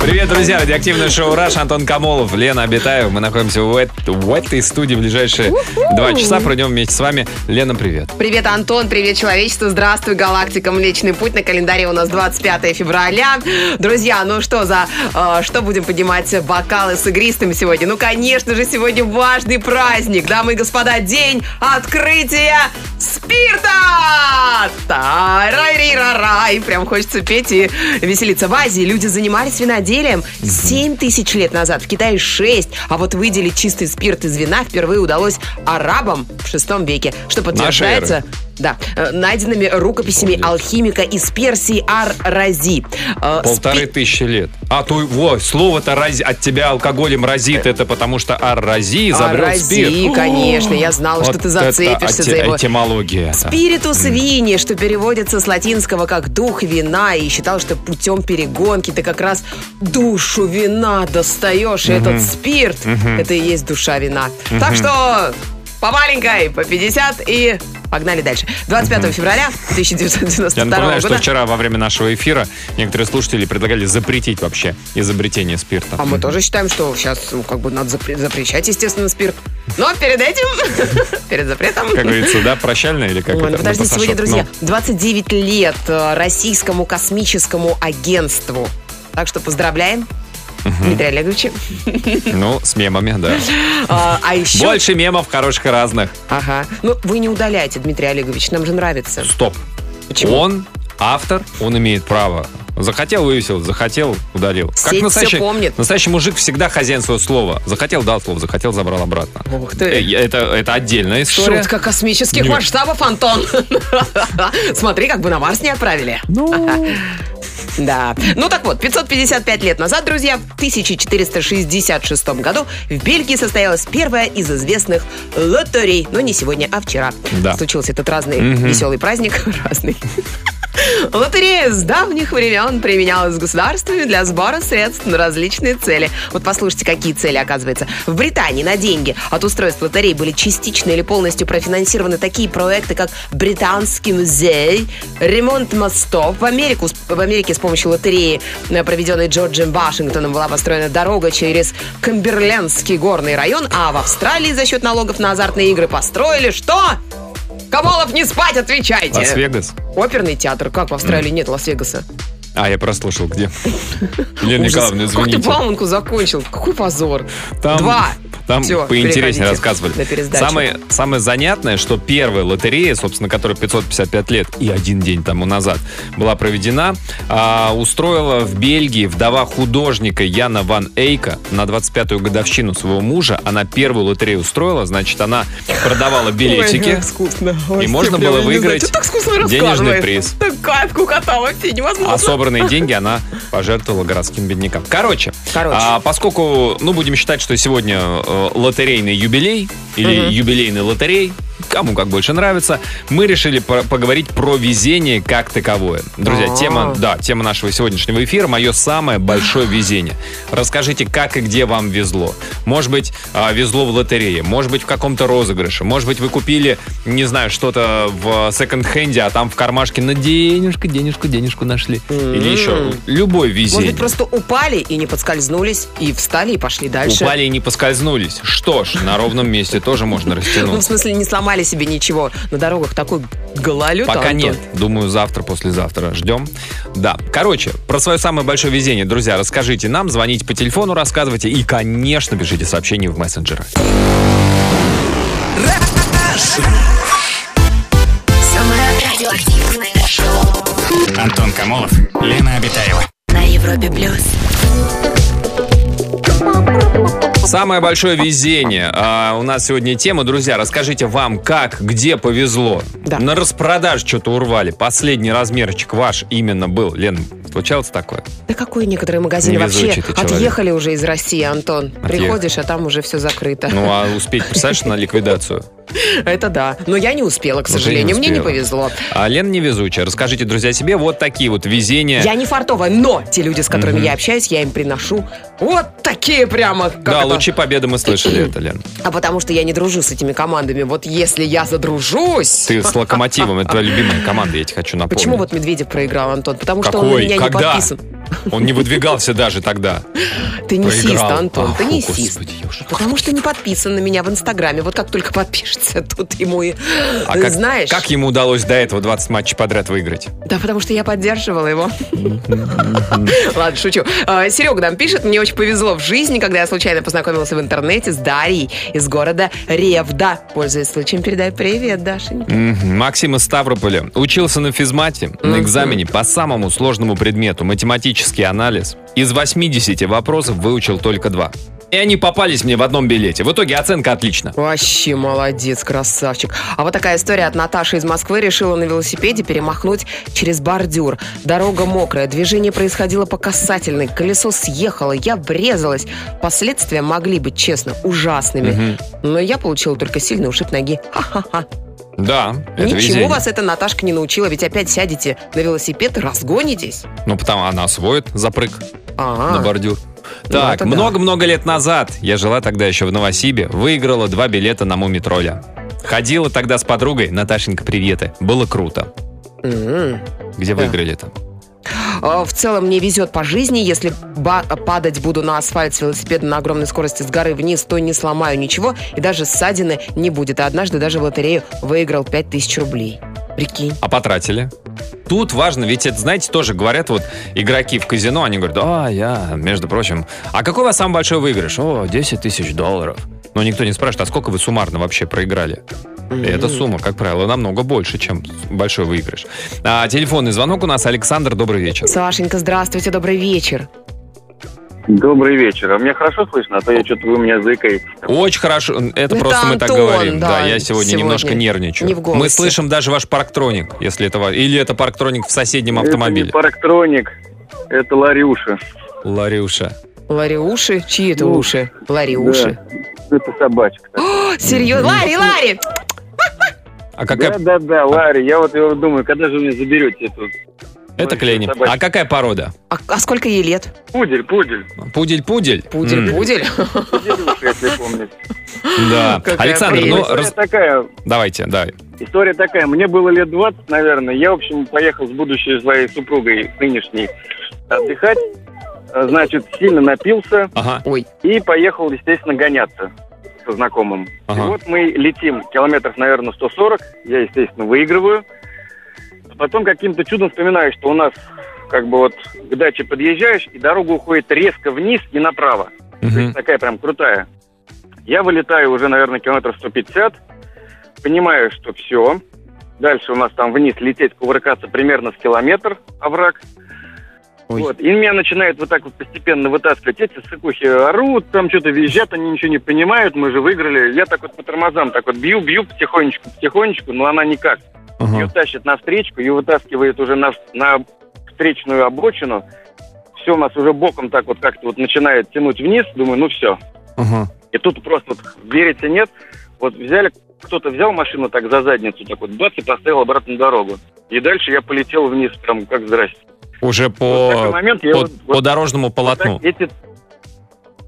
Привет, друзья! Радиоактивное шоу «Раш», Антон Камолов, Лена Абитаева. Мы находимся в, в этой студии в ближайшие два часа. Пройдем вместе с вами. Лена, привет. Привет, Антон, привет, человечество, здравствуй, галактика, Млечный Путь. На календаре у нас 25 февраля. Друзья, ну что за, э, что будем поднимать бокалы с игристым сегодня? Ну, конечно же, сегодня важный праздник, дамы и господа, день открытия спирта! Та-рай-ри-ра-рай. Прям хочется петь и веселиться. В Азии люди занимались виноделием 7 тысяч лет назад, в Китае 6. А вот выделить чистый спирт из вина впервые удалось арабам в 6 веке, что подтверждается. Да, э, найденными рукописями алхимика из Персии Ар-Рази. Э, Полторы спи- тысячи лет. А, то, во, слово-то рази- от тебя алкоголем разит. Это потому что ар-рази изобрел Ар-Рази, спирт. конечно, я знала, что Вот ты это зацепишься за его... Этимология. Спиритус вини, что переводится с латинского как дух вина, и считал, что путем перегонки ты как раз душу вина достаешь, и этот спирт, это и есть душа вина. Так что по маленькой, по 50 и погнали дальше. 25 февраля Я 1992 напоминаю, что года. вчера во время нашего эфира некоторые слушатели предлагали запретить вообще изобретение спирта. А мы тоже считаем, что сейчас ну, как бы надо запре- запрещать, естественно, спирт. Но перед этим, перед запретом... Как говорится, да, прощально или как Ой, это? ну подождите, Ну, сегодня, друзья, 29 лет э, российскому космическому агентству. Так что поздравляем, Дмитрия Олеговича. Ну, с мемами, да. А, а еще... Больше мемов хороших и разных. Ага. Ну, вы не удаляйте, Дмитрий Олегович, нам же нравится. Стоп. Почему? Он автор, он имеет право. Захотел вывесил, захотел удалил. Сеть всё помнит. настоящий мужик всегда хозяин своего слова. Захотел дал слово, захотел забрал обратно. Ух ты. Э, Это, это отдельная история. Шутка космических Не- масштабов, Антон. Смотри, как бы на Марс не отправили. Да. Ну так вот, 555 лет назад, друзья, в 1466 году в Бельгии состоялась первая из известных лотерей. Но не сегодня, а вчера. Да. Случился этот разный веселый праздник. Разный. Лотерея с давних времен применялась государствами для сбора средств на различные цели. Вот послушайте, какие цели, оказывается. В Британии на деньги от устройств лотерей были частично или полностью профинансированы такие проекты, как Британский музей, ремонт мостов. В, Америку, в Америке с помощью лотереи, э, проведенной Джорджем Вашингтоном, была построена дорога через Камберлендский горный район, а в Австралии за счет налогов на азартные игры построили что? Камолов, не спать, отвечайте! Лас-Вегас. Оперный театр. Как в Австралии нет Лас-Вегаса? А, я прослушал, где. Лена Ужас. Николаевна, Как ты извините. плаванку закончил? Какой позор. Там, Два. Там Всё, поинтереснее рассказывали. Самое, самое занятное, что первая лотерея, собственно, которая 555 лет и один день тому назад была проведена, а, устроила в Бельгии вдова художника Яна Ван Эйка на 25-ю годовщину своего мужа. Она первую лотерею устроила, значит, она продавала билетики. Ой, И можно было выиграть денежный приз. Так кайф, кукота, вообще невозможно. А собранные деньги она пожертвовала городским беднякам. Короче, Короче. а, поскольку, ну, будем считать, что сегодня э, лотерейный юбилей или юбилейный лотерей, кому как больше нравится, мы решили по- поговорить про везение как таковое. Друзья, А. тема, да, тема нашего сегодняшнего эфира «Мое самое большое везение». Расскажите, как и где вам везло. Может быть, а, везло в лотерее, может быть, в каком-то розыгрыше, может быть, вы купили, не знаю, что-то в секонд-хенде, а там в кармашке на денежку, денежку, денежку нашли. Или еще любое Может везение. быть, просто упали и не подскользнулись, и встали и пошли дальше. Упали и не поскользнулись. Что ж, на ровном месте тоже можно Ну, в смысле, не сломали себе ничего. На дорогах такой гололед, Пока Антон. нет. Думаю, завтра, послезавтра ждем. Да. Короче, про свое самое большое везение, друзья, расскажите нам, звоните по телефону, рассказывайте и, конечно, пишите сообщения в мессенджеры. Антон Камолов, Лена Обитаева. на Европе плюс. Самое большое везение. А, у нас сегодня тема, друзья, расскажите вам, как, где повезло. Да. На распродаж что-то урвали. Последний размерчик ваш именно был. Лен, случалось такое? Да какой некоторые магазины вообще отъехали уже из России, Антон. Отъех- Приходишь, а там уже все закрыто. Ну, а успеть, представляешь, на ликвидацию? Это да. Но я не успела, к Уже не сожалению. Мне не успела. повезло. А Лен невезучая. Расскажите, друзья, себе вот такие вот везения. Я не фартовая, но те люди, с которыми Мгм. я общаюсь, я им приношу вот такие прямо. да, это? лучи победы мы слышали это, Лен. А потому что я не дружу с этими командами. Вот если я задружусь... Ты с Локомотивом, это твоя любимая команда, я тебе хочу напомнить. Почему вот Медведев проиграл, Антон? Потому что он Какой? меня Когда? не подписан. Он не выдвигался даже тогда. Ты не Проиграл. Антон, ты уже- Потому что не подписан на меня в Инстаграме. Вот как только подпишется, тут ему и... А как, Знаешь... как ему удалось до этого 20 матчей подряд выиграть? Да, потому что я поддерживала его. Ладно, шучу. А, Серега нам пишет, мне очень повезло в жизни, когда я случайно познакомился в интернете с Дарьей из города Ревда. Пользуясь случаем, передаю привет, Дашенька. Максим из Ставрополя учился на физмате на экзамене по самому сложному предмету математический анализ. Из 80 вопросов выучил только два. И они попались мне в одном билете. В итоге оценка отлично. Вообще молодец, красавчик. А вот такая история от Наташи из Москвы. Решила на велосипеде перемахнуть через бордюр. Дорога мокрая, движение происходило по касательной. Колесо съехало, я врезалась. Последствия могли быть, честно, ужасными. Но я получила только сильный ушиб ноги. Ха-ха-ха. Да, это Ничему везение. вас эта Наташка не научила, ведь опять сядете на велосипед и разгонитесь. Ну, потому она освоит запрыг А, на бордюр. Ну, Так, да. много-много лет назад, я жила тогда еще в Новосибе, выиграла два билета на Мумитроля. Ходила тогда с подругой, Наташенька, приветы. Было круто. м. Где Да. выиграли-то? А, В целом мне везет по жизни. Если падать буду на асфальт с велосипеда на огромной скорости с горы вниз, то не сломаю ничего, и даже ссадины не будет. А однажды даже в лотерею выиграл 5000 рублей. Прикинь. А потратили? Тут важно, ведь это, знаете, тоже говорят вот игроки в казино, они говорят, а, я, между прочим, а какой у вас самый большой выигрыш? О, 10 тысяч долларов. Но никто не спрашивает, а сколько вы суммарно вообще проиграли? И эта сумма, как правило, намного больше, чем большой выигрыш. А, телефонный звонок у нас. Александр, добрый вечер. Сашенька, здравствуйте, добрый вечер. Добрый вечер. А мне хорошо слышно? А то я что-то вы у меня заикаетесь. Очень хорошо. Это, Это просто мы так Антон, говорим. да, я сегодня, сегодня немножко нервничаю. не в голосе. мы слышим даже ваш парктроник, если это Или это парктроник в соседнем Это автомобиле. не парктроник, это Ларюша. Ларюша. Лариуши? Чьи это Ну, уши? Лариуши. Да. Это собачка. О, серьезно? Ларри, Ларри! А какая... Да-да-да, Ларри. Я вот его думаю, когда же вы мне заберете эту... Это Клени. А какая порода? А, а сколько ей лет? Пудель, пудель. Пудель-пудель? Пудель, М, пудель. Пуделюша, если помните. Да. Какая Александр, прелесть. ну, История раз- такая, давайте, да. история такая. Мне было лет 20, наверное. Я, в общем, поехал с будущей своей супругой, нынешней, отдыхать. А, Значит, сильно напился. Ага. Ой, И поехал, естественно, гоняться со знакомым. Ага. И вот мы летим километров, наверное, 140. Я, естественно, выигрываю. А Потом каким-то чудом вспоминаю, что у нас как бы вот к даче подъезжаешь, и дорога уходит резко вниз и направо. То Мгм. есть такая прям крутая. Я вылетаю уже, наверное, километров 150. Понимаю, что все. Дальше у нас там вниз лететь, кувыркаться примерно с километр овраг. Ой. Вот. И меня начинают вот так вот постепенно вытаскивать. Эти сыкухи орут, там что-то визжат, они ничего не понимают, мы же выиграли. Я так вот по тормозам так вот бью, бью потихонечку, потихонечку, но она никак. Ага. Ее тащит на встречку, ее вытаскивает уже на, на встречную обочину. Все у нас уже боком так вот как-то вот начинает тянуть вниз. Думаю, ну все. Ага. И тут просто вот верите нет, вот взяли, кто-то взял машину так за задницу, так вот бац, и поставил обратно на дорогу. И дальше я полетел вниз, прям как здрасте. Уже Вот по, момент я по, вот- по вот дорожному вот полотну. так эти-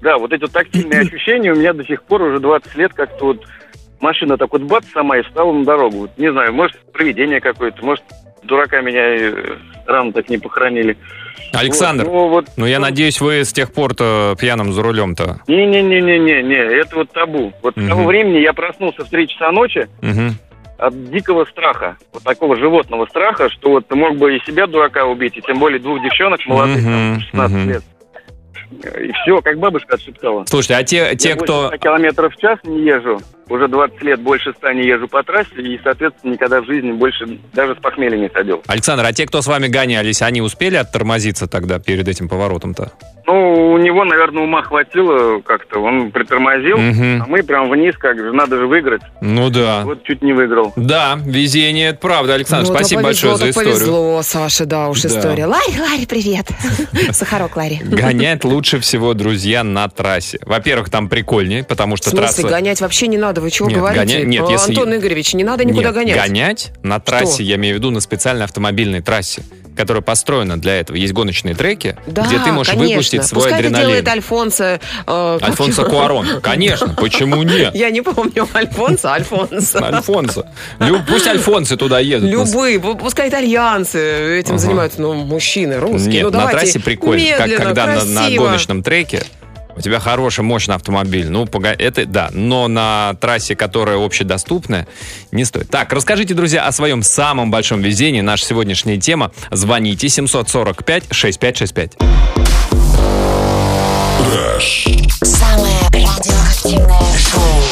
да, вот эти вот тактильные ощущения у меня до сих пор уже 20 лет как-то вот машина так вот бац сама и встала на дорогу. Вот не знаю, может, проведение какое-то, может, дурака меня э, рано так не похоронили. Александр, Вот, ну, вот, ну я ну, надеюсь, вы с тех пор-то пьяным за рулем-то. Не-не-не-не-не, не, это вот табу. Вот с того времени я проснулся в 3 часа ночи Мгм. От дикого страха. Вот такого животного страха, что вот ты мог бы и себя дурака убить, и тем более двух девчонок молодых, там, Мгм, 16 мгм. лет. И все, как бабушка отшептала. Слушайте, а те, те я кто... больше 100 километров в час не езжу. Уже 20 лет больше 100 не езжу по трассе. И, соответственно, никогда в жизни больше даже с похмелья не садил. Александр, а те, кто с вами гонялись, они успели оттормозиться тогда перед этим поворотом-то? Ну, у него, наверное, ума хватило как-то. Он притормозил. Мгм. А мы прям вниз, как же, надо же выиграть. Ну да. Вот чуть не выиграл. Да, везение, это правда, Александр. Вот, спасибо а повезло, большое за историю. повезло, Саша, да уж Да. история. Ларри, Ларри, привет. Сахарок, Ларри. Гонять лучше всего, друзья, на трассе. Во-первых, там прикольнее, потому В что смысле, трасса... гонять вообще не надо надо, вы чего Нет, говорите? гоня- нет, А, если- Антон Игоревич, не надо никуда Нет, гонять. гонять на трассе, я имею в виду на специальной автомобильной трассе, которая построена для этого. Есть гоночные треки, Да, где ты можешь конечно. выпустить свой Пускай это адреналин. делает Альфонсо... э, как Альфонсо его? Куарон. Конечно, почему нет? Я не помню, Альфонсо, Альфонсо. Альфонсо. Пусть альфонсы туда едут. Любые, пу- пускай итальянцы этим занимаются, ну, мужчины, русские. Нет, ну, на трассе прикольно, как когда на, гоночном треке у тебя хороший, мощный автомобиль. Ну, пога- это да, но на трассе, которая общедоступная, не стоит. Так, расскажите, друзья, о своем самом большом везении. Наша сегодняшняя тема. Звоните 745-6565. Самое радиоактивное шоу.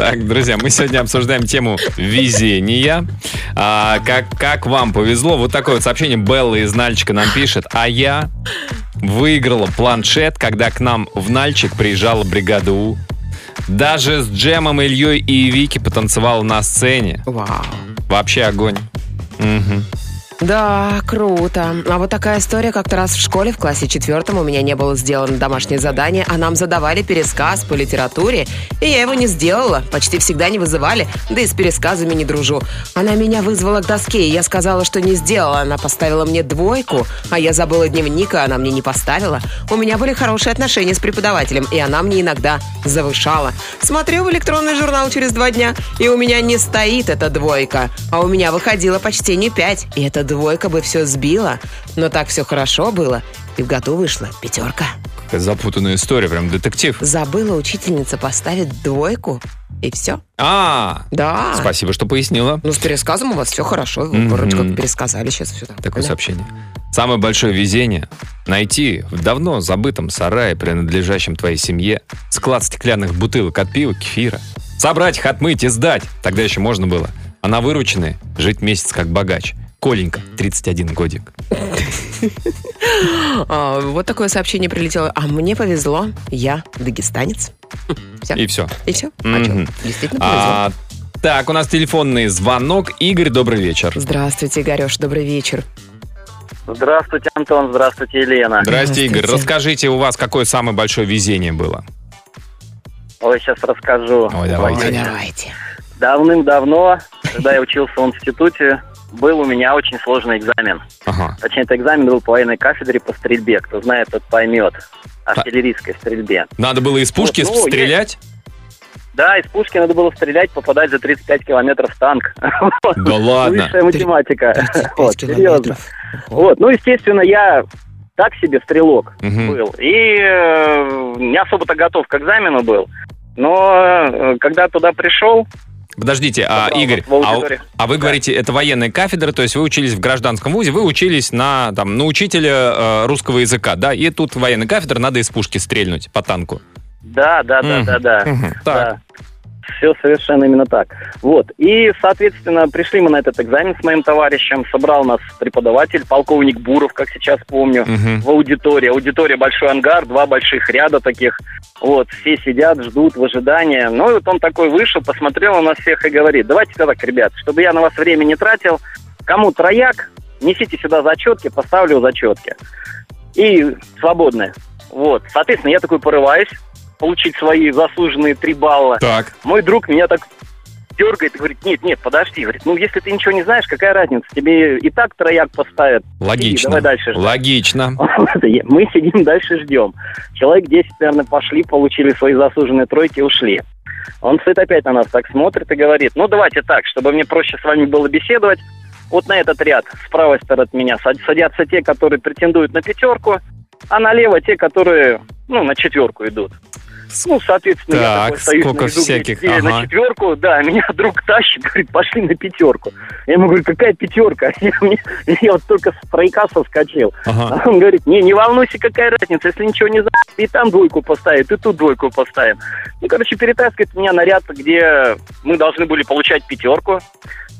Так, друзья, мы сегодня обсуждаем тему везения. А, как, как вам повезло? Вот такое вот сообщение Белла из Нальчика нам пишет. А я выиграла планшет, когда к нам в Нальчик приезжала бригада У. Даже с Джемом, Ильей и Вики потанцевала на сцене. Вау. Вообще огонь. Мгм. Да, круто. А вот такая история. Как-то раз в школе в классе четвертом у меня не было сделано домашнее задание, а нам задавали пересказ по литературе, и я его не сделала. Почти всегда не вызывали, да и с пересказами не дружу. Она меня вызвала к доске, и я сказала, что не сделала. Она поставила мне двойку, а я забыла дневник, а она мне не поставила. У меня были хорошие отношения с преподавателем, и она мне иногда завышала. Смотрю в электронный журнал через два дня, и у меня не стоит эта двойка, а у меня выходило почти не пять, и эта двойка бы все сбила. Но так все хорошо было, и в году вышла пятерка. Какая запутанная история, прям детектив. Забыла учительница поставить двойку, и все. А, Да. спасибо, что пояснила. Ну, с пересказом у вас все хорошо. Вы Мгм. вроде как пересказали сейчас все Такое сообщение. Самое большое везение – найти в давно забытом сарае, принадлежащем твоей семье, склад стеклянных бутылок от пива, кефира. Собрать их, отмыть и сдать. Тогда еще можно было. А на вырученные жить месяц как богач. Коленька, 31 годик. А, вот такое сообщение прилетело. А мне повезло, я дагестанец. Все. И все. И все? А что? Действительно повезло. А, так, у нас телефонный звонок. Игорь, добрый вечер. Здравствуйте, Игореш, добрый вечер. Здравствуйте, Антон, здравствуйте, Елена. Здрасте, Игорь. Здравствуйте. Расскажите, у вас какое самое большое везение было? Ой, сейчас расскажу. Ой, давайте. Ой, давайте. Давным-давно, когда я учился в институте, был у меня очень сложный экзамен. Ага. Точнее, это экзамен был по военной кафедре по стрельбе. Кто знает, тот поймет. Артиллерийской стрельбе. Надо было из пушки Вот, ну, стрелять? Да, из пушки надо было стрелять, попадать за 35 километров в танк. Да ладно. Высшая математика. 35 Вот, серьезно. Вот, ну, естественно, я так себе стрелок был. И э, не особо-то готов к экзамену был. Но э, когда туда пришел, Подождите, а, Игорь, а, а вы говорите, это военная кафедра, то есть вы учились в гражданском вузе, вы учились на, там, на учителя э, русского языка, да, и тут военная кафедра, надо из пушки стрельнуть по танку. да, да, да, да, да. Так. Все совершенно именно так. Вот. И, соответственно, пришли мы на этот экзамен с моим товарищем. Собрал нас преподаватель, полковник Буров, как сейчас помню, Мгм. в аудитории. Аудитория большой ангар, два больших ряда таких. Вот, все сидят, ждут в ожидании. Ну, и вот он такой вышел, посмотрел на нас всех и говорит, давайте так, ребят, чтобы я на вас время не тратил, кому трояк, несите сюда зачетки, поставлю зачетки. И свободные. Вот, соответственно, я такой порываюсь получить свои заслуженные три балла. Так. Мой друг меня так дергает и говорит, нет, нет, подожди. Говорит, ну, если ты ничего не знаешь, какая разница? Тебе и так трояк поставят. Логично. давай дальше ждать. Логично. Мы сидим дальше ждем. Человек 10, наверное, пошли, получили свои заслуженные тройки и ушли. Он стоит опять на нас так смотрит и говорит, ну давайте так, чтобы мне проще с вами было беседовать. Вот на этот ряд с правой стороны от меня сад- садятся те, которые претендуют на пятерку, а налево те, которые ну, на четверку идут. Ну, соответственно, я Так, такой стою сколько на виду, всяких, где ага. на четверку, да, меня друг тащит, говорит, пошли на пятерку. Я ему говорю, какая пятерка? Я, мне- я вот только с тройка соскочил. Ага. А он говорит, не, не волнуйся, какая разница, если ничего не знаешь, и там двойку поставит, и тут двойку поставим. Ну, короче, перетаскивает меня на ряд, где мы должны были получать пятерку.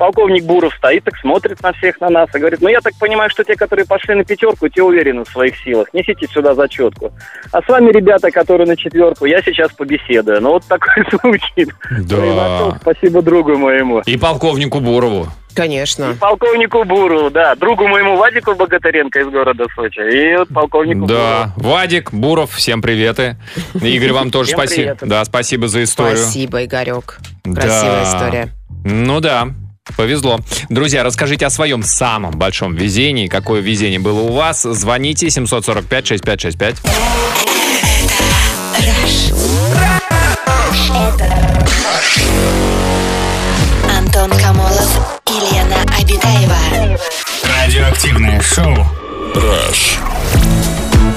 Полковник Буров стоит, так смотрит на всех на нас и говорит, ну, я так понимаю, что те, которые пошли на пятерку, те уверены в своих силах, несите сюда зачетку. А с вами, ребята, которые на четверку, я сейчас побеседую. Ну, вот такой случай Да. произошел. Спасибо другу моему. И полковнику Бурову. Конечно. Полковнику Буру, да, другу моему Вадику Богатыренко из города Сочи. И вот полковнику Да, Вадик, Буров, всем приветы. Игорь, вам тоже спасибо. Да, спасибо за историю. Спасибо, Игорек. Красивая Да. история. Ну да, повезло. Друзья, расскажите о своем самом большом везении. Какое везение было у вас? Звоните 745-6565. Антон Камолов и Лена Обитаева. Радиоактивное шоу.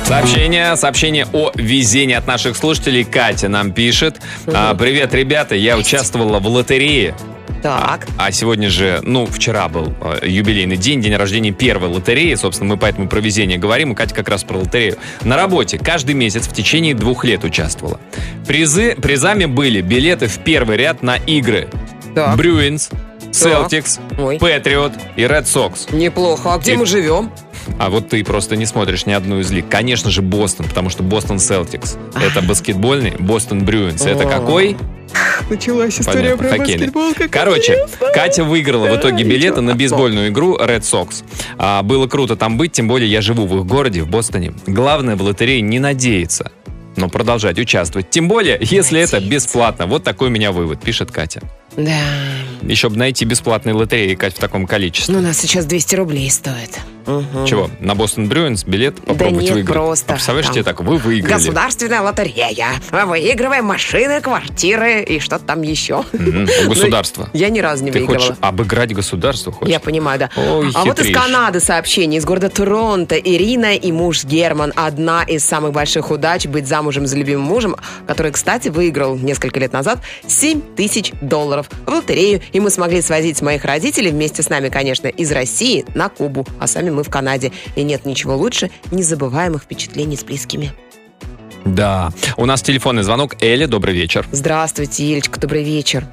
Сообщение, сообщение о везении от наших слушателей. Катя нам пишет. А, Привет, ребята, я участвовала в лотерее. Так. А сегодня же, ну, вчера был э, юбилейный день, день рождения первой лотереи. Собственно, мы поэтому про везение говорим. И Катя как раз про лотерею. На работе каждый месяц в течение двух лет участвовала. Призы, призами были билеты в первый ряд на игры. Так. Брюинс, Селтикс, Ой. Патриот и Ред Сокс. Неплохо. А где И- мы живем? А вот ты просто не смотришь ни одну из лиг. Конечно же, Бостон, потому что Бостон Селтикс. Это баскетбольный, Бостон Брюинс. Это какой? Началась Понятно, хоккейный. Короче, Катя выиграла в итоге билеты на бейсбольную игру Red Sox. А, было круто там быть, тем более я живу в их городе, в Бостоне. Главное в лотерее не надеяться, но продолжать участвовать. Тем более, если это Надеяться. бесплатно. Вот такой у меня вывод, пишет Катя. Да. Еще бы найти бесплатные лотереи, Кать, в таком количестве. Ну, у нас сейчас 200 рублей стоит. Мгм. Чего? На Бостон Брюинс билет попробовать нет, выиграть? просто А представляешь, там тебе так, вы выиграли. Государственная лотерея. Выигрываем машины, квартиры и что-то там еще. Мгм, у государства. Я ни разу не Ты выигрывала. хочешь обыграть государство? Хочешь? Я понимаю, да. Ой, а вот из. Канады сообщение из города Торонто. Ирина и муж Герман. Одна из самых больших удач быть замужем за любимым мужем, который, кстати, выиграл несколько лет назад 7 тысяч долларов в лотерею. И мы смогли свозить моих родителей вместе с нами, конечно, из России на Кубу, а сами мы в Канаде. И нет ничего лучше незабываемых впечатлений с близкими. Да. У нас телефонный звонок. Эля, добрый вечер. Здравствуйте, Елечка, добрый вечер.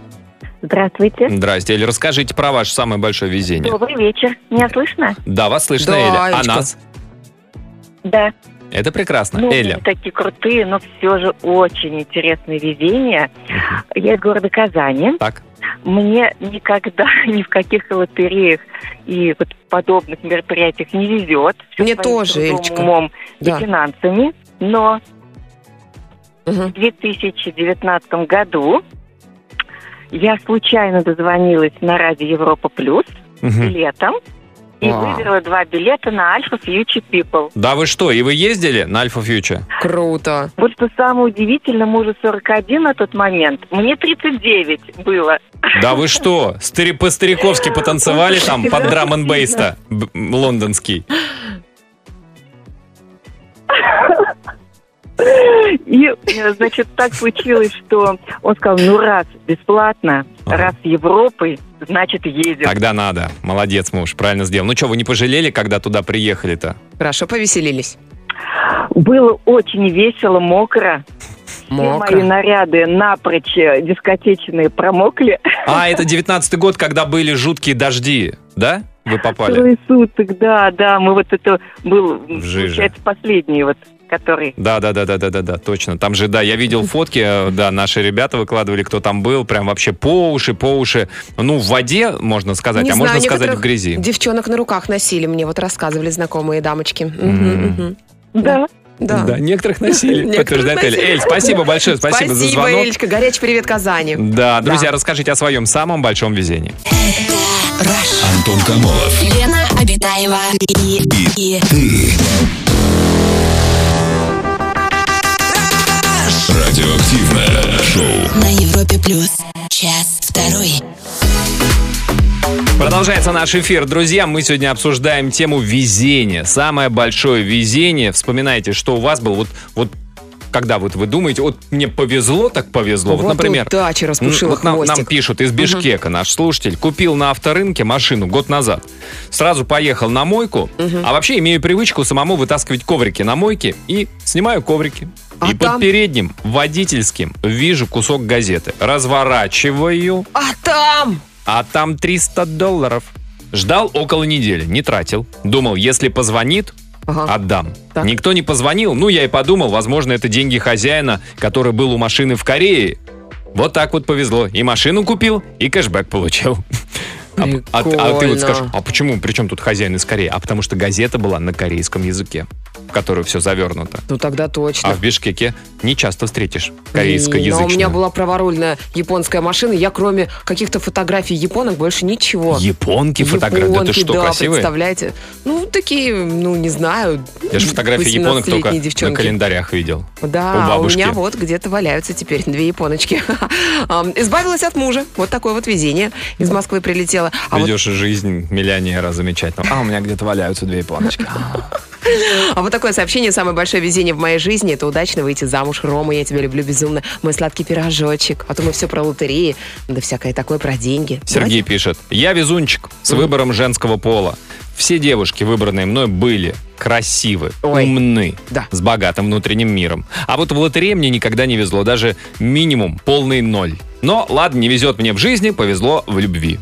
Здравствуйте. Здрасте, Эля. Расскажите про ваше самое большое везение. Добрый вечер. Меня слышно? Да, вас слышно, Да, Эля. А Элечка. нас? Да. Это прекрасно. Ну, Эля. такие крутые, но все же очень интересные везения. Я из города Казани. Так. Мне никогда ни в каких лотереях и вот подобных мероприятиях не везет. Всё Мне тоже, Элечка. умом Да. и финансами. Но Мгм. в 2019 году я случайно дозвонилась на радио Европа Плюс Мгм. летом и Вау. выиграла два билета на Альфа Future People. Да вы что, и вы ездили на Альфа Фьючер? Круто. Вот что самое удивительное, мужу 41 на тот момент, мне 39 было. Да вы что, стари- по-стариковски потанцевали там под драм н бейста лондонский? И, э, значит, так случилось, что он сказал, ну раз бесплатно, Ага. раз с Европой, значит едем. Тогда надо. Молодец, муж, правильно сделал. Ну что, вы не пожалели, когда туда приехали-то? Хорошо повеселились. Было очень весело, мокро. Все мои Мокро. наряды напрочь э, дискотечные промокли. А, это 19-й год, когда были жуткие дожди, да? Вы попали? Трое суток, да, да. Мы вот это был, получается, последний вот, который... Да, да, да, да, да, да, да, точно. Там же, да, я видел фотки, э, да, наши ребята выкладывали, кто там был, прям вообще по уши, по уши. Ну, в воде, можно сказать, Не а знаю, можно сказать в грязи. Девчонок на руках носили, мне вот рассказывали знакомые дамочки. Мгм. Да. Да. некоторых носили, подтверждает Эль. Эль, спасибо большое, спасибо, за звонок. Элечка. Горячий привет Казани. Да, друзья, Да. расскажите о своем самом большом везении. Антон Камолов. Лена Обитаева и, и Радиоактивное шоу. на Европе плюс. Час второй. Продолжается наш эфир. Друзья, мы сегодня обсуждаем тему везения. Самое большое везение. Вспоминайте, что у вас было. Вот, вот когда вот вы думаете, вот мне повезло, так повезло. Вот, Вот например, удача распушила м, вот нам, нам пишут из Бишкека наш слушатель. Купил на авторынке машину год назад. Сразу поехал на мойку. А вообще имею привычку самому вытаскивать коврики на мойке и снимаю коврики. А и под там? передним водительским вижу кусок газеты. Разворачиваю. А там? А там 300 долларов. Ждал около недели, не тратил. Думал, если позвонит, Ага. отдам. Так. Никто не позвонил, ну я и подумал, возможно, это деньги хозяина, который был у машины в Корее. Вот так вот повезло. И машину купил, и кэшбэк получил. А, а- а ты вот скажешь, а почему, при чем тут хозяин из Кореи? А потому что газета была на корейском языке, в которую все завернуто. Ну тогда точно. А в Бишкеке не часто встретишь корейскоязычную. Но у меня была праворульная японская машина, я кроме каких-то фотографий японок больше ничего. Японки фотографии? Да ты что, да, красивые? представляете? Ну, такие, ну, не знаю. Я же фотографии японок только 18-летние на девчонки. календарях видел. Да, у а у бабушки. меня вот где-то валяются теперь две японочки. Избавилась от мужа. Вот такое вот везение. Из Москвы прилетела. А вот, Ведешь жизнь миллионера замечательно. А у меня где-то валяются две японочки. а вот такое сообщение. Самое большое везение в моей жизни – это удачно выйти замуж. Рома, я тебя люблю безумно. Мой сладкий пирожочек. А то мы все про лотереи, да всякое такое про деньги. Сергей пишет. Я везунчик с выбором женского пола. Все девушки, выбранные мной, были красивы, Ой. умны, Да. с богатым внутренним миром. А вот в лотерее мне никогда не везло, даже минимум полный ноль. Но ладно, не везет мне в жизни, повезло в любви.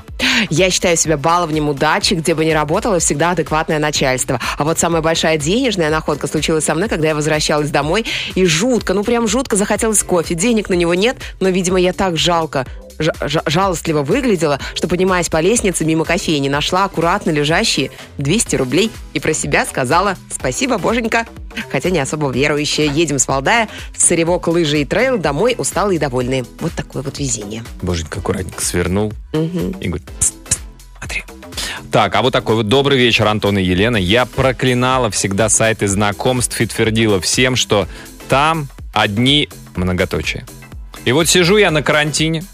Я считаю себя баловнем удачи, где бы ни работала, всегда адекватное начальство. А вот самая большая денежная находка случилась со мной, когда я возвращалась домой, и жутко, ну прям жутко захотелось кофе. Денег на него нет, но, видимо, я так жалко, жа- жа- жалостливо выглядела, что, поднимаясь по лестнице мимо кофейни, нашла аккуратно лежащие 200 рублей и про себя сказала «Спасибо, боженька». Хотя не особо верующая. Едем с Валдая, сыревок, лыжи и трейл, домой усталые и довольные. Вот такое вот везение. Боженька аккуратненько свернул и говорит, «Пс, пс, смотри. Так, а вот такой вот добрый вечер, Антон и Елена. Я проклинала всегда сайты знакомств и твердила всем, что там одни многоточия. И вот сижу я на карантине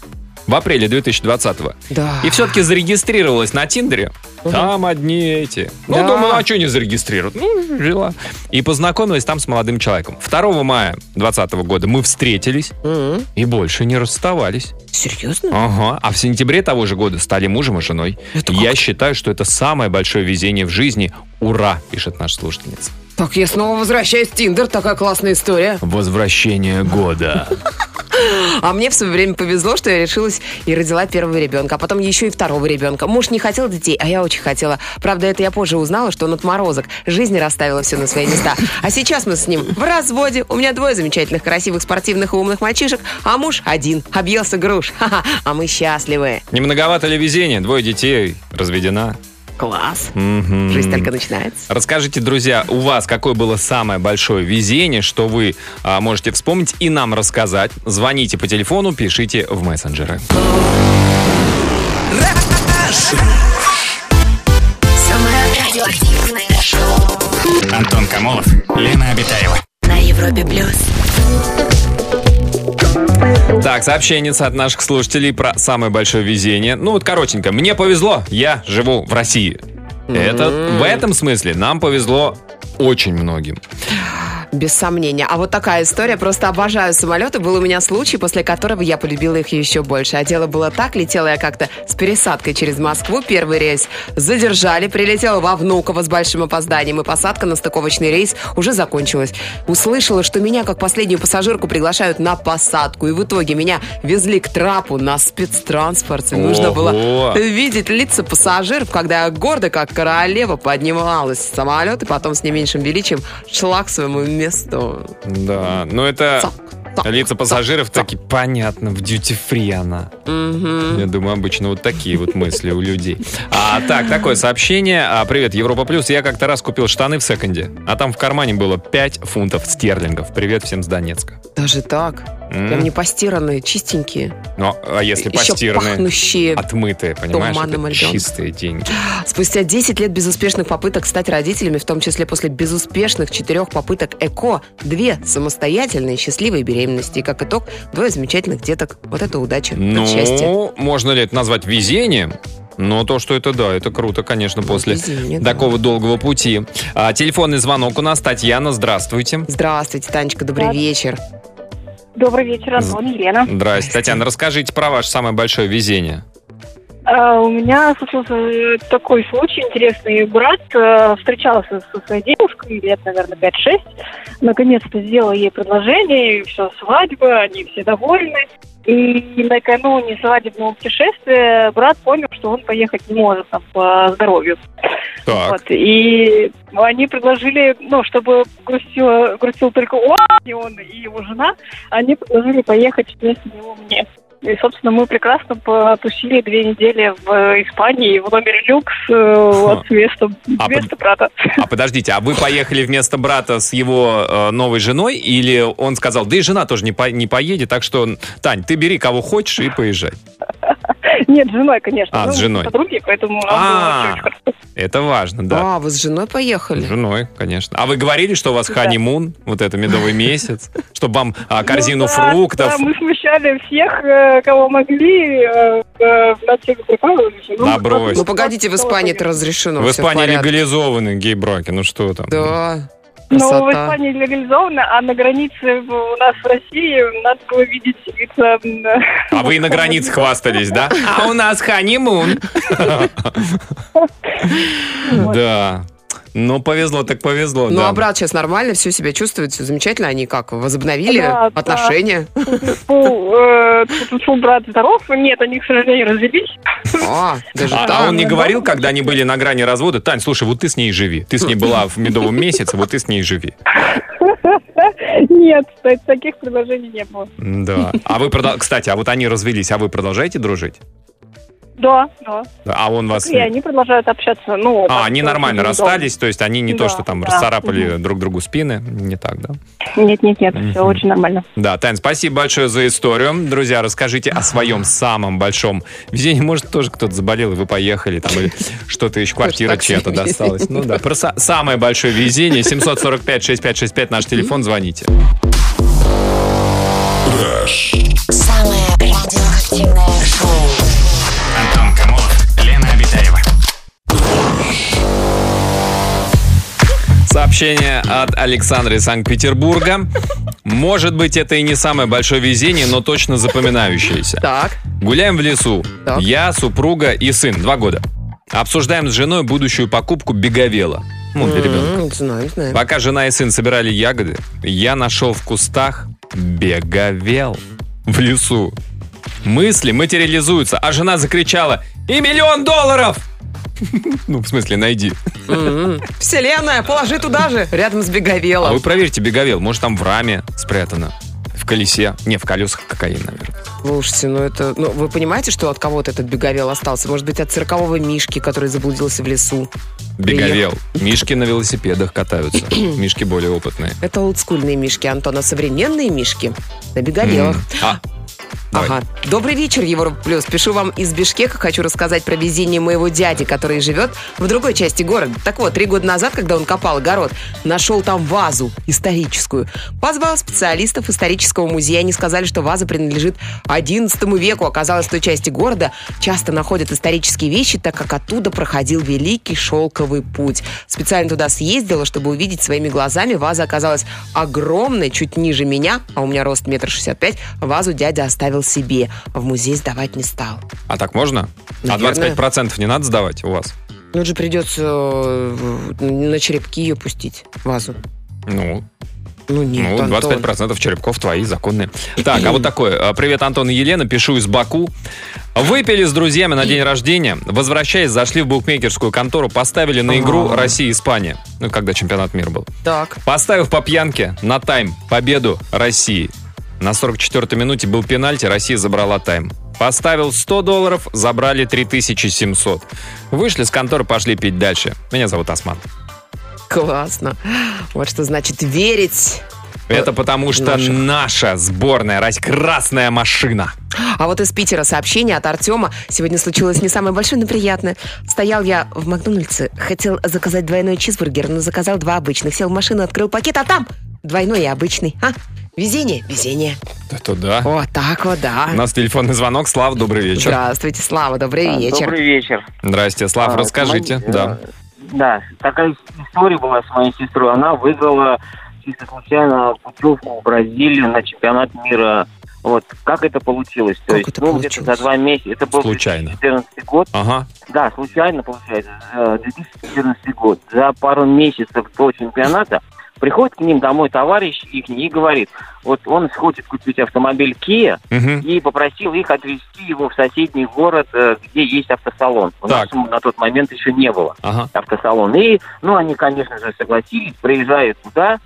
в апреле 2020-го. Да. И все-таки зарегистрировалась на Тиндере. Там одни эти. Ну, Да. думаю, а что не зарегистрировать? Ну, жила. И познакомилась там с молодым человеком. 2 мая 2020 года мы встретились М, и больше не расставались. Серьезно? Ага. А в сентябре того же года стали мужем и женой. Это Я считаю, что это самое большое везение в жизни. Ура, пишет наша слушательница. Так, я снова возвращаюсь в Тиндер. Такая классная история. Возвращение года. А мне в свое время повезло, что я решилась и родила первого ребенка, а потом еще и второго ребенка. Муж не хотел детей, а я очень хотела. Правда, это я позже узнала, что он отморозок. Жизнь расставила все на свои места. А сейчас мы с ним в разводе. У меня двое замечательных, красивых, спортивных и умных мальчишек, а муж один. Объелся груш. Ха-ха. А мы счастливы. Не многовато ли везения? Двое детей, разведена. Класс. Мгм. Жизнь только начинается. Расскажите, друзья, у вас какое было самое большое везение, что вы а, можете вспомнить и нам рассказать? Звоните по телефону, пишите в мессенджеры. Радиоактивное шоу Антон Камолов, Лена Обитаева. на Европе плюс. Так, сообщение от наших слушателей про самое большое везение. Ну вот коротенько. Мне повезло, я живу в России. Это в этом смысле нам повезло очень многим. Без сомнения. А вот такая история. Просто обожаю самолеты. Был у меня случай, после которого я полюбила их еще больше. А дело было так. Летела я как-то с пересадкой через Москву. Первый рейс задержали. Прилетела во Внуково с большим опозданием. И посадка на стыковочный рейс уже закончилась. Услышала, что меня, как последнюю пассажирку, приглашают на посадку. И в итоге меня везли к трапу на спецтранспорте. Нужно Ого! было видеть лица пассажиров, когда я гордо, как королева, поднималась в самолет и потом с не меньшим величием шла к своему месту. Да, но это Цок, цок, лица цок, пассажиров цок. таки понятно, в дьюти-фри она. Мгм. Я думаю, обычно вот такие вот мысли у людей. А, так, такое сообщение. А, привет, Европа Плюс. Я как-то раз купил штаны в секонде, а там в кармане было 5 фунтов стерлингов. Привет всем с Донецка. Даже так? М. Прям не постиранные, чистенькие. Ну, а если Еще постиранные, пахнущие. отмытые, понимаешь, это чистые деньги. Спустя 10 лет безуспешных попыток стать родителями, в том числе после безуспешных четырех попыток ЭКО, две самостоятельные счастливые беременности. И как итог, двое замечательных деток. Вот это удача, это счастье. Ну, можно ли это назвать везением? Но то, что это да, это круто, конечно, после везение, да. такого долгого пути. А, телефонный звонок у нас. Татьяна, здравствуйте. Здравствуйте, Танечка, добрый Да. вечер. Добрый вечер, Антон, Елена. Здрасте, Татьяна. Расскажите про ваше самое большое везение. А, У меня случился э, такой случай интересный. Брат э, встречался со своей девушкой лет, наверное, 5-6. Наконец-то сделал ей предложение, и все, свадьба, они все довольны. И накануне свадебного путешествия брат понял, что он поехать не может там, по здоровью. Так. Вот, и они предложили, ну, чтобы грустил, грустил только он, и он, и его жена, они предложили поехать вместо него мне. И, собственно, мы прекрасно потусили две недели в Испании в номере люкс э, вот, вместо, А вместо брата. А подождите, а вы поехали вместо брата с его э, новой женой, или он сказал, да и жена тоже не, по- не поедет, так что, Тань, ты бери кого хочешь и поезжай. Нет, с женой, конечно. А, Ну, с женой. Подруги, поэтому А. Это важно, да. А, вы с женой С поехали? женой, конечно. А вы говорили, что у вас ханимун, вот это медовый месяц, чтобы вам а, корзину Ну да, фруктов, Да, мы смущали всех, э, кого могли, э, э. Ну, Да брось. Ну, погодите, в Испании это разрешено. в Испании легализованы гей-браки, ну что там. Да. Но Ну, в Красота. Испании легализовано, а на границе у нас в России надо было видеть лица... А вы и на границе хвастались, да? А у нас ханимун. Да. Ну, повезло так повезло, Ну, да. а брат сейчас нормально, все себя чувствует, все замечательно. Они как, возобновили Да, да. отношения? Фу, э, брат здоров. Нет, они, к сожалению, развелись. А, даже А, а он не говорил, когда они были на грани развода, Тань, слушай, вот ты с ней живи. Ты с ней была в медовом месяце, вот ты с ней живи. Нет, таких предложений не было. Да. А вы, кстати, а вот они развелись, а вы продолжаете дружить? Да, да. А он вас... И они продолжают общаться. Ну, А, они э, нормально расстались, то есть они не то, Да, что там да. расцарапали друг другу спины, не так, да? Нет, нет, нет, все Мгм. очень нормально. Да, Тань, спасибо большое за историю. Друзья, расскажите о своем самом большом везении. Может, тоже кто-то заболел, и вы поехали, там, или что-то еще, квартира чья-то досталась. Ну да, про са- самое большое везение. 745-6565, наш телефон, звоните. Самое радиоактивное шоу. Сообщение от Александры из Санкт-Петербурга. Может быть, это и не самое большое везение, но точно запоминающееся. Так. Гуляем в лесу. Так. Я, супруга и сын. Два года. Обсуждаем с женой будущую покупку беговела. Ну, для ребенка. Знаю, знаю. Пока жена и сын собирали ягоды, я нашел в кустах беговел в лесу. Мысли материализуются, а жена закричала «И миллион долларов!» Ну, в смысле, найди. Вселенная, положи туда же, рядом с А беговелом. вы проверьте беговел, может там в раме спрятано. В колесе. Не, в колесах кокаин, наверное. Слушайте, ну это... Ну, вы понимаете, что от кого-то этот беговел остался? Может быть, от циркового мишки, который заблудился в лесу? Беговел. Мишки на велосипедах катаются. Мишки более опытные. Это олдскульные мишки, Антон, а современные мишки на беговелах. А, давай. Ага. Добрый вечер, Европа Плюс. Пишу вам из Бишкека. Хочу рассказать про везение моего дяди, который живет в другой части города. Так вот, три года назад, когда он копал огород, нашел там вазу историческую. Позвал специалистов исторического музея. Они сказали, что ваза принадлежит XI веку. Оказалось, в той части города часто находят исторические вещи, так как оттуда проходил Великий Шелковый путь. Специально туда съездила, чтобы увидеть своими глазами. Ваза оказалась огромной, чуть ниже меня, а у меня рост метр шестьдесят пять. Вазу дядя оставил себе, а в музей сдавать не стал. А так можно? Наверное. А 25% не надо сдавать у вас? Ну, же придется э, на черепки ее пустить, вазу. Ну, Ну, нет, ну, Антон. 25% черепков твои законные. Так, а вот такое. А, Привет, Антон и Елена. Пишу из Баку. Выпили с друзьями на день рождения. Возвращаясь, зашли в букмекерскую контору, поставили на игру. Россия-Испания. Ну, когда чемпионат мира был. Так. Поставив по пьянке на тайм победу России. На 44-й минуте был пенальти, Россия забрала тайм. Поставил 100 долларов, забрали 3700. Вышли с конторы, пошли пить дальше. Меня зовут Осман. Классно. Вот что значит верить. Это потому что Наших. наша сборная, Рась, красная машина. А вот из Питера сообщение от Артема. Сегодня случилось не самое большое, но приятное. Стоял я в Макдональдсе, хотел заказать двойной чизбургер, но заказал два обычных. Сел в машину, открыл пакет, а там двойной и обычный. А? Везение, везение. Это да. Вот так вот, да. У нас телефонный звонок. Слав, добрый вечер. Здравствуйте, Слава, добрый А, вечер. Добрый вечер. Здрасте, Слав, А, расскажите. смотрите, Да. э, Да, такая история была с моей сестрой. Она выиграла чисто случайно путевку в Бразилию на чемпионат мира. Вот, как это получилось? То Как есть, это ну, где-то получилось? за два месяца. Это был Случайно. 2014 год. Ага. Да, случайно получается. э, 2014 год. За пару месяцев до чемпионата приходит к ним домой товарищ их и говорит, вот он хочет купить автомобиль Kia, Мгм. и попросил их отвезти его в соседний город, э, где есть автосалон. У Так. нас на тот момент еще не было Ага. автосалона. И, ну, они, конечно же, согласились, приезжают туда,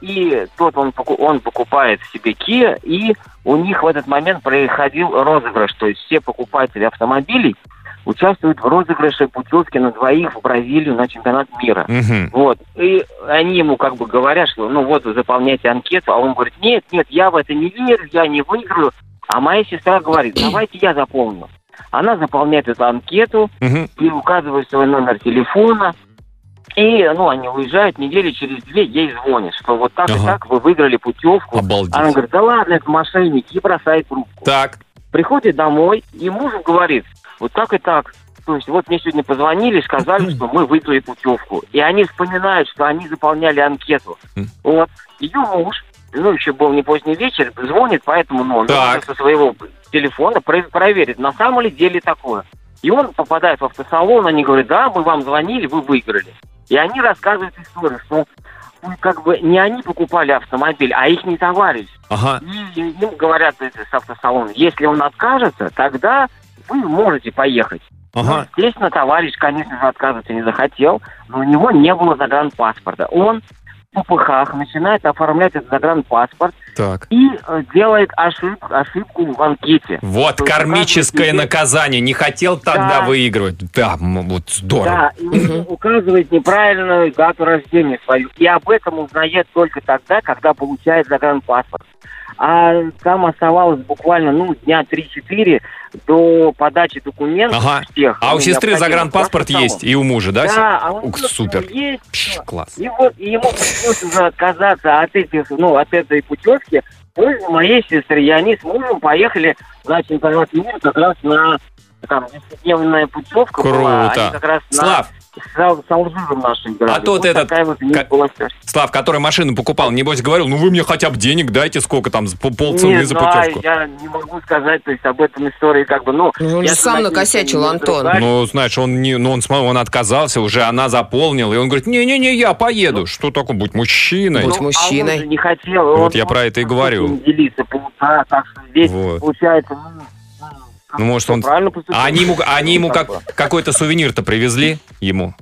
и тот он, он покупает себе Kia, и у них в этот момент происходил розыгрыш. То есть все покупатели автомобилей участвуют в розыгрыше путевки на двоих в Бразилию на чемпионат мира. Мгм. Вот. И они ему как бы говорят, что ну вот вы заполняйте анкету, а он говорит, нет, нет, я в это не верю, я не выиграю. А моя сестра говорит, давайте я заполню. Она заполняет эту анкету, Мгм. и указывает свой номер телефона. И, ну, они уезжают, недели через две ей звонят, что вот так и Ага. так вы выиграли путевку. Обалдеть. Она говорит, да ладно, это мошенники, и бросает трубку. Так. Приходит домой, и муж говорит, вот так и так. То есть вот мне сегодня позвонили, сказали, что мы выиграли путевку. И они вспоминают, что они заполняли анкету. М. Вот. Ее муж, ну, еще был не поздний вечер, звонит по этому номеру Так. со своего телефона, про- проверит, на самом ли деле такое. И он попадает в автосалон, они говорят, да, мы вам звонили, вы выиграли. И они рассказывают историю, что ну, как бы не они покупали автомобиль, а их не товарищ. Ага. И им говорят эти с автосалона, если он откажется, тогда вы можете поехать. Ну, Ага. естественно, товарищ, конечно же, отказываться не захотел, но у него не было загранпаспорта. Он в ППХ начинает оформлять этот загранпаспорт Так. и э, делает ошибку, ошибку в анкете. Вот То кармическое оказывается, наказание. Не хотел тогда Да. выигрывать. Да, вот здорово. Да, и указывает неправильную дату рождения свою. И об этом узнает только тогда, когда получает загранпаспорт. А там оставалось буквально, ну, дня 3-4 до подачи документов Ага. всех. А у Ну, сестры загранпаспорт есть, и у мужа, да? Да, а он Ух, супер. есть. Пш, класс. И вот и ему пришлось уже отказаться от этих, ну, от этой путевки пользу моей сестры. И они с мужем поехали на чемпионат мира как раз на там 10-дневная путевка была. Круто. Они как раз Слав, с, Алжиром нашим играли. А тот Вот этот, такая вот у них ка- была. Слав, который машину покупал, небось говорил, ну вы мне хотя бы денег дайте, сколько там, полцены Нет, за ну, а путевку. я не могу сказать, то есть об этом истории как бы, ну... Ну, он я же сам накосячил, Антон. Ну, знаешь, он не, ну, он, он отказался, уже она заполнила, и он говорит, не-не-не, я поеду. Что такое, будь мужчиной. Будь Ну, мужчиной. А он же не хотел. Вот он я про это и говорю. Делиться так что здесь Вот. получается, ну, Ну, может, он... правильно поступил. А они ему, они ему как, какой-то сувенир-то привезли ему?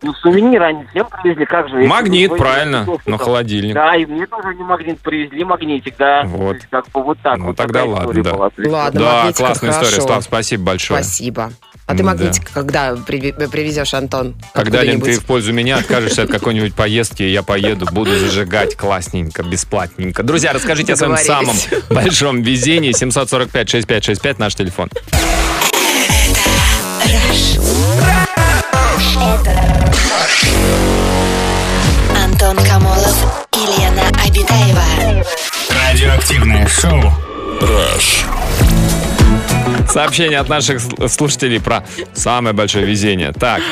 Ну, сувенир они всем привезли, как же. Магнит, правильно, на холодильник. Да, и мне тоже не магнит привезли, магнитик, да. Вот. Есть, как бы вот так Ну, вот. тогда ладно, да. была. Ладно, да, классная хорошо. история, Слав, спасибо большое. Спасибо. А ты Да. магнитик когда приве- привезешь, Антон? Когда, Лен, ты в пользу меня откажешься от какой-нибудь поездки, я поеду, буду зажигать классненько, бесплатненько. Друзья, расскажите о своем самом большом везении. 745-6565 наш телефон. Антон Камолов и Лена Обитаева. Радиоактивное шоу. Сообщение от наших сл- слушателей про самое большое везение. Так,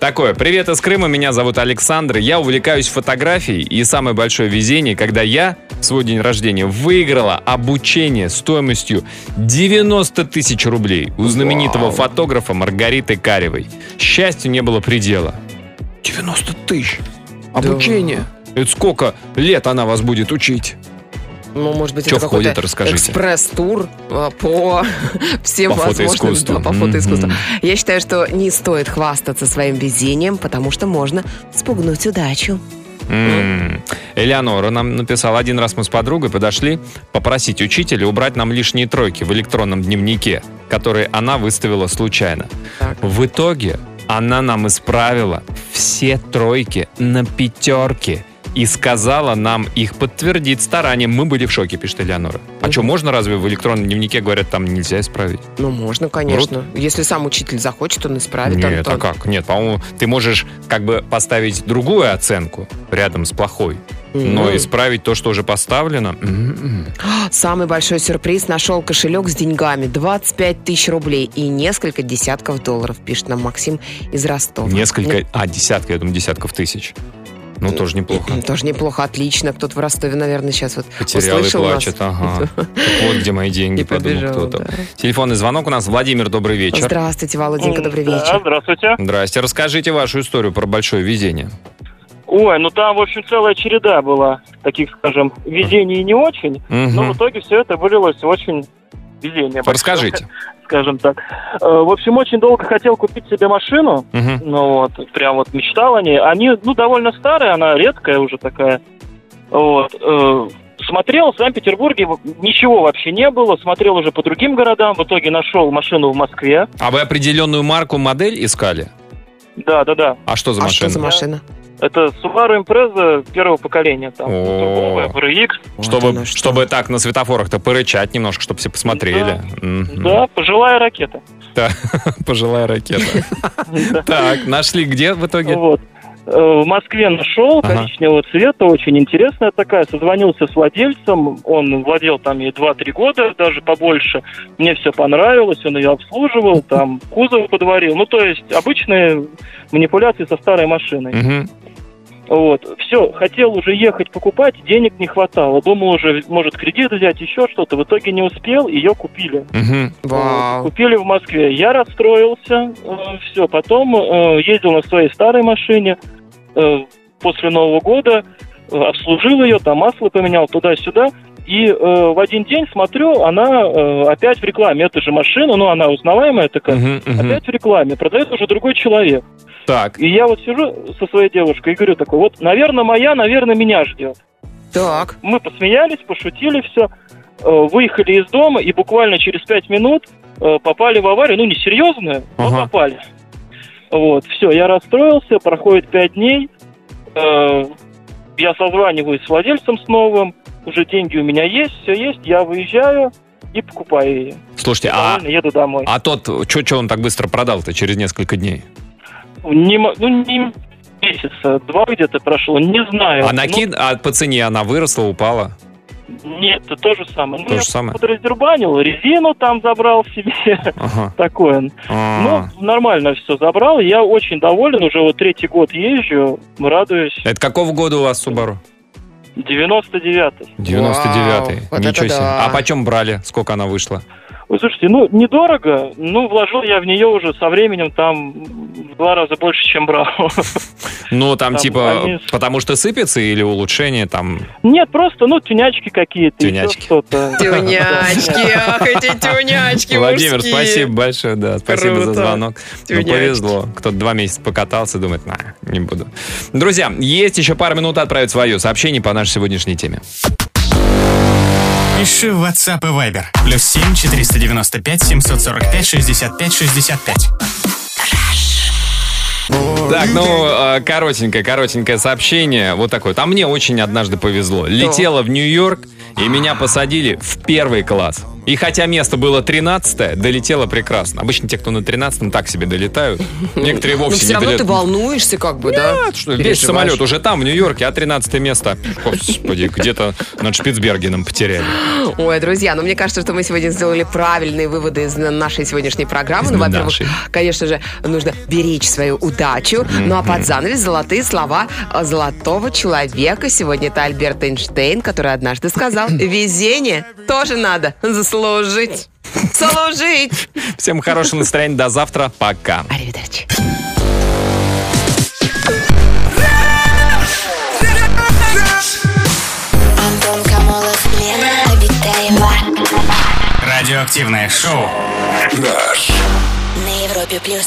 такое. Привет из Крыма, меня зовут Александр. Я увлекаюсь фотографией, и самое большое везение, когда я в свой день рождения выиграла обучение стоимостью 90 тысяч рублей у знаменитого фотографа Маргариты Каревой. Счастью не было предела. 90 тысяч. Обучение. Это сколько лет она вас будет учить? Ну, может быть, Чё это входит, расскажите. экспресс-тур а, по всем По возможным... да, по фотоискусству. Мгм. Я считаю, что не стоит хвастаться своим везением, потому что можно спугнуть удачу. М. Элеонора нам написала, один раз мы с подругой подошли попросить учителя убрать нам лишние тройки в электронном дневнике, которые она выставила случайно. Так. В итоге она нам исправила все тройки на пятерки и сказала нам их подтвердить старанием. Мы были в шоке, пишет Элеонора. А что, можно разве в электронном дневнике, говорят, там нельзя исправить? Ну, можно, конечно. Если сам учитель захочет, он исправит, Нет, Антон. а как? Нет, по-моему, ты можешь как бы поставить другую оценку рядом с плохой, но М. исправить то, что уже поставлено. м-м. Самый большой сюрприз нашел кошелек с деньгами. 25 тысяч рублей и несколько десятков долларов, пишет нам Максим из Ростова. Несколько, а, десятка, я думаю, десятков тысяч. Ну, тоже неплохо. Тоже неплохо, отлично. Кто-то в Ростове, наверное, сейчас вот Потерял и услышал нас. плачет, ага. Так вот где мои деньги, И подумал побежал, кто-то. да. Телефонный звонок у нас. Владимир, добрый вечер. Здравствуйте, Володенька, добрый Да, вечер. здравствуйте. Здрасте. Расскажите вашу историю про большое везение. Ой, ну там, в общем, целая череда была таких, скажем, везений не очень, но в итоге все это вылилось очень везение. большое, Расскажите. Скажем так. Э, В общем, очень долго хотел купить себе машину, Мгм. ну вот, прям вот мечтал о ней. Они, ну, довольно старые, она редкая уже такая. Вот. э, Смотрел в Санкт-Петербурге, ничего вообще не было. Смотрел уже по другим городам. В итоге нашел машину в Москве. А вы определенную марку, модель искали? Да, да, да. А что за А машина? что за машина? Это Subaru Impreza первого поколения. Там, О. турбовая. Вот Чтобы, что. чтобы так на светофорах-то порычать немножко, чтобы все посмотрели. Да, пожилая ракета. Пожилая ракета. Да. Так, нашли где в итоге? Вот. Э, В Москве нашел Ага. коричневого цвета, очень интересная такая. Созвонился с владельцем, он владел там ей 2-3 года, даже побольше. Мне все понравилось, он ее обслуживал, там кузов подварил. Ну, то есть обычные манипуляции со старой машиной. Мгм. Вот. Все, хотел уже ехать покупать, денег не хватало. Думал уже, может, кредит взять, еще что-то. В итоге не успел, ее купили. Мгм. Вау. Купили в Москве. Я расстроился. все, потом э, ездил на своей старой машине. э, после Нового года э, обслужил ее, там масло поменял туда-сюда. И э, в один день смотрю, она э, опять в рекламе. Это же машина, ну она узнаваемая такая. Мгм, мгм. Опять в рекламе. Продает уже другой человек. Так, И я вот сижу со своей девушкой и говорю такой, вот, наверное, моя, наверное, меня ждет. Так. Мы посмеялись, пошутили, все. Выехали из дома и буквально через пять минут э, попали в аварию. Ну, не серьезную, но Ага. попали. Вот, все, я расстроился, проходит пять дней. э, Я созваниваюсь с владельцем с новым. Уже деньги у меня есть, все есть. Я выезжаю и покупаю ее. слушайте, а, Довольно еду домой. а тот, что он так быстро продал-то через несколько дней? Не ну, не месяца, два где-то прошло, не знаю. А Ну, накид, а по цене она выросла, упала? Нет, это то же самое. Ну, То я же самое? подраздербанил, резину там забрал себе. Ага. Такое. А. Ну, нормально все забрал. Я очень доволен. Уже вот третий год езжу. Радуюсь. Это какого года у вас Subaru? 99-й. 99-й. вот Ничего это себе. да. А почем брали? Сколько она вышла? Вы слушайте, ну, недорого. Ну, вложил я в нее уже со временем там в два раза больше, чем брал. Ну, там, Там типа, они- потому что сыпется или улучшение там? Нет, просто, ну, тюнячки какие-то. Тюнячки. Тюнячки, ах, эти тюнячки Владимир, спасибо большое, да, спасибо за звонок. Ну, повезло. Кто-то два месяца покатался, думает, на, не буду. Друзья, есть еще пару минут отправить свое сообщение по нашей сегодняшней теме. Пиши в WhatsApp и Viber. Плюс 7 495 745 65 65. Так, ну, э, коротенькое, коротенькое сообщение. Вот такое. Там мне очень однажды повезло. Летела в Нью-Йорк, и меня посадили в первый класс. И хотя место было 13 долетело прекрасно. Обычно те, кто на 13 так себе долетают. Некоторые Но вовсе все не равно ты долетают. волнуешься, как бы, да? Что, весь самолет уже там, в Нью-Йорке, а 13 место, господи, где-то над Шпицбергеном потеряли. Ой, друзья, ну мне кажется, что мы сегодня сделали правильные выводы из нашей сегодняшней программы. Ну, во-первых, конечно же, нужно беречь свою удачу. Ну а под занавес золотые слова э, золотого человека. Сегодня это Альберт Эйнштейн, который однажды сказал, везение тоже надо заслужить. Служить. Всем хорошего настроения, до завтра, пока. Аривидерчи. Антон Камолов, Лена Обитаева. Радиоактивное шоу. На Европе плюс.